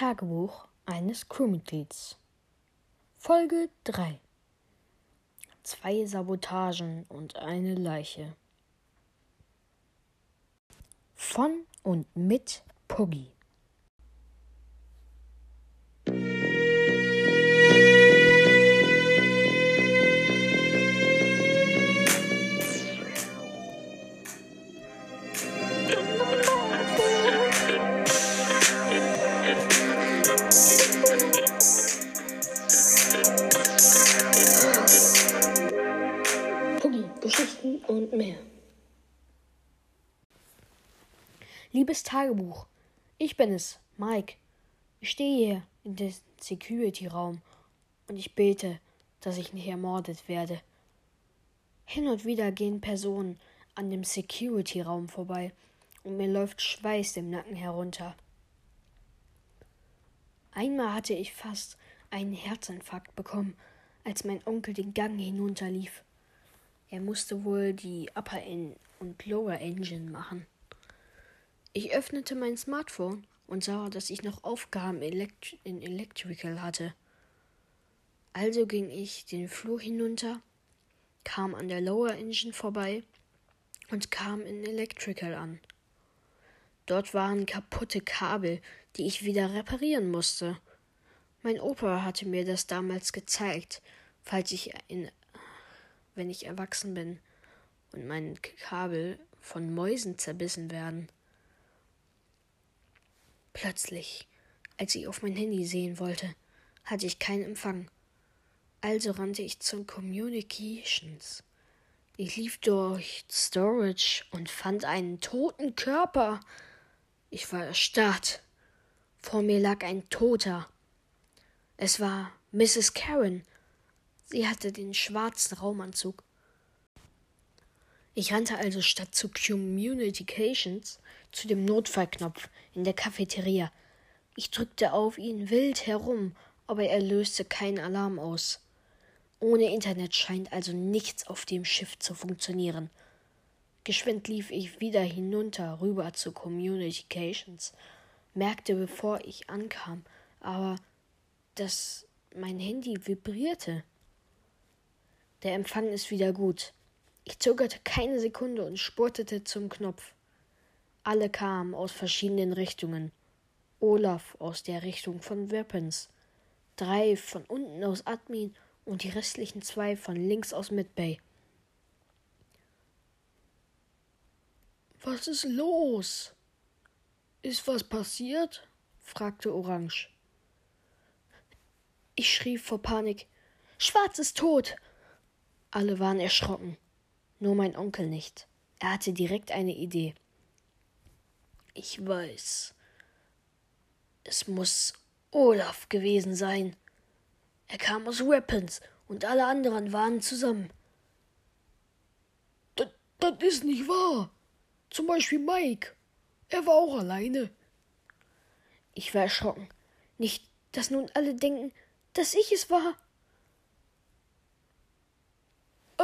Tagebuch eines Crewmitglieds. Folge 3 Zwei Sabotagen und eine Leiche. Von und mit Puggy. Geschichten und mehr. Liebes Tagebuch, ich bin es, Mike. Ich stehe hier in dem Security-Raum und ich bete, dass ich nicht ermordet werde. Hin und wieder gehen Personen an dem Security-Raum vorbei und mir läuft Schweiß im Nacken herunter. Einmal hatte ich fast einen Herzinfarkt bekommen, als mein Onkel den Gang hinunterlief. Er musste wohl die Upper En und Lower Engine machen. Ich öffnete mein Smartphone und sah, dass ich noch Aufgaben elekt in Electrical hatte. Also ging ich den Flur hinunter, kam an der Lower Engine vorbei und kam in Electrical an. Dort waren kaputte Kabel, die ich wieder reparieren musste. Mein Opa hatte mir das damals gezeigt, falls ich in wenn ich erwachsen bin und meine Kabel von Mäusen zerbissen werden. Plötzlich, als ich auf mein Handy sehen wollte, hatte ich keinen Empfang. Also rannte ich zum Communications. Ich lief durch Storage und fand einen toten Körper. Ich war erstarrt. Vor mir lag ein Toter. Es war Mrs. Karen. Sie hatte den schwarzen Raumanzug. Ich rannte also statt zu Communications zu dem Notfallknopf in der Cafeteria. Ich drückte auf ihn wild herum, aber er löste keinen Alarm aus. Ohne Internet scheint also nichts auf dem Schiff zu funktionieren. Geschwind lief ich wieder hinunter rüber zu Communications, merkte, bevor ich ankam, aber dass mein Handy vibrierte. Der Empfang ist wieder gut. Ich zögerte keine Sekunde und spurtete zum Knopf. Alle kamen aus verschiedenen Richtungen. Olaf aus der Richtung von Weapons, drei von unten aus Admin und die restlichen zwei von links aus Midbay. Was ist los? Ist was passiert? fragte Orange. Ich schrie vor Panik. Schwarz ist tot. Alle waren erschrocken. Nur mein Onkel nicht. Er hatte direkt eine Idee. Ich weiß. Es muss Olaf gewesen sein. Er kam aus Weapons und alle anderen waren zusammen. Das, das ist nicht wahr. Zum Beispiel Mike. Er war auch alleine. Ich war erschrocken. Nicht, dass nun alle denken, dass ich es war.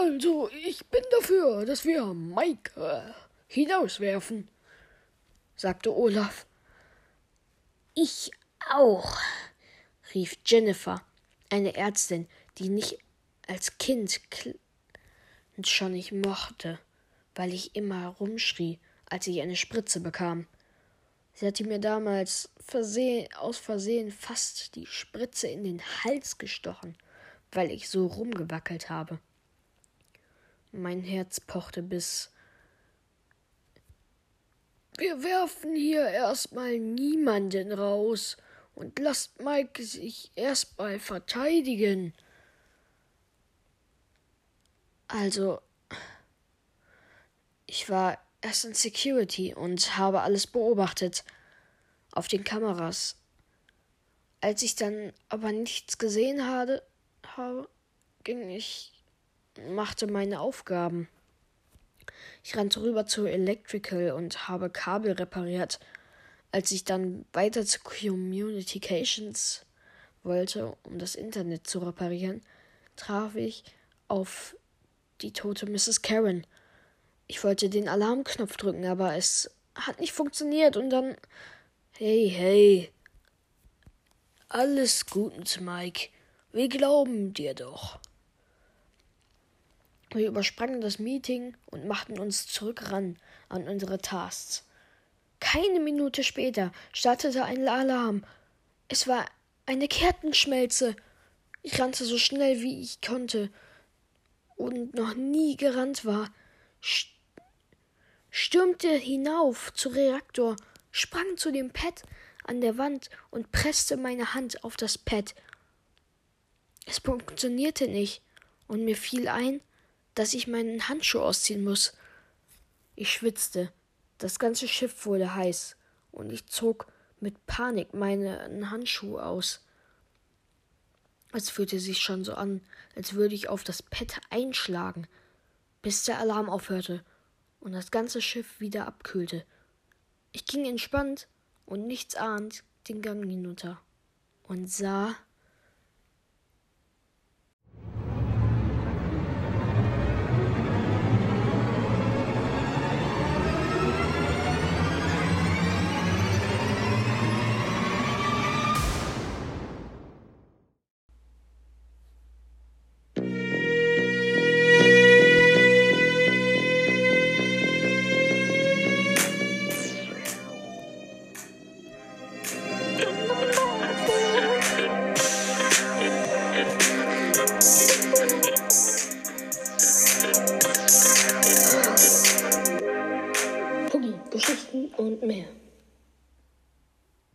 Also, ich bin dafür, dass wir Mike äh, hinauswerfen sagte Olaf. Ich auch, rief Jennifer, eine Ärztin, die mich als Kind schon nicht mochte, weil ich immer rumschrie, als ich eine Spritze bekam. Sie hatte mir damals versehen, aus Versehen fast die Spritze in den Hals gestochen, weil ich so rumgewackelt habe. Mein Herz pochte bis wir werfen hier erstmal niemanden raus und lasst Mike sich erstmal verteidigen. Also, ich war erst in Security und habe alles beobachtet auf den Kameras. Als ich dann aber nichts gesehen habe, habe ging ich, machte meine Aufgaben. Ich rannte rüber zu Electrical und habe Kabel repariert. Als ich dann weiter zu Communications wollte, um das Internet zu reparieren, traf ich auf die tote Mrs. Karen. Ich wollte den Alarmknopf drücken, aber es hat nicht funktioniert und dann. Hey, hey. Alles gut, Mike. Wir glauben dir doch. Wir übersprangen das Meeting und machten uns zurück ran an unsere Tasks. Keine Minute später startete ein Alarm. Es war eine Kertenschmelze. Ich rannte so schnell wie ich konnte und noch nie gerannt war, stürmte hinauf zu Reaktor, sprang zu dem Pad an der Wand und presste meine Hand auf das Pad. Es funktionierte nicht, und mir fiel ein, dass ich meinen Handschuh ausziehen muss. Ich schwitzte, das ganze Schiff wurde heiß, und ich zog mit Panik meinen Handschuh aus. Es fühlte sich schon so an, als würde ich auf das Pad einschlagen, bis der Alarm aufhörte und das ganze Schiff wieder abkühlte. Ich ging entspannt und nichts ahnt den Gang hinunter und sah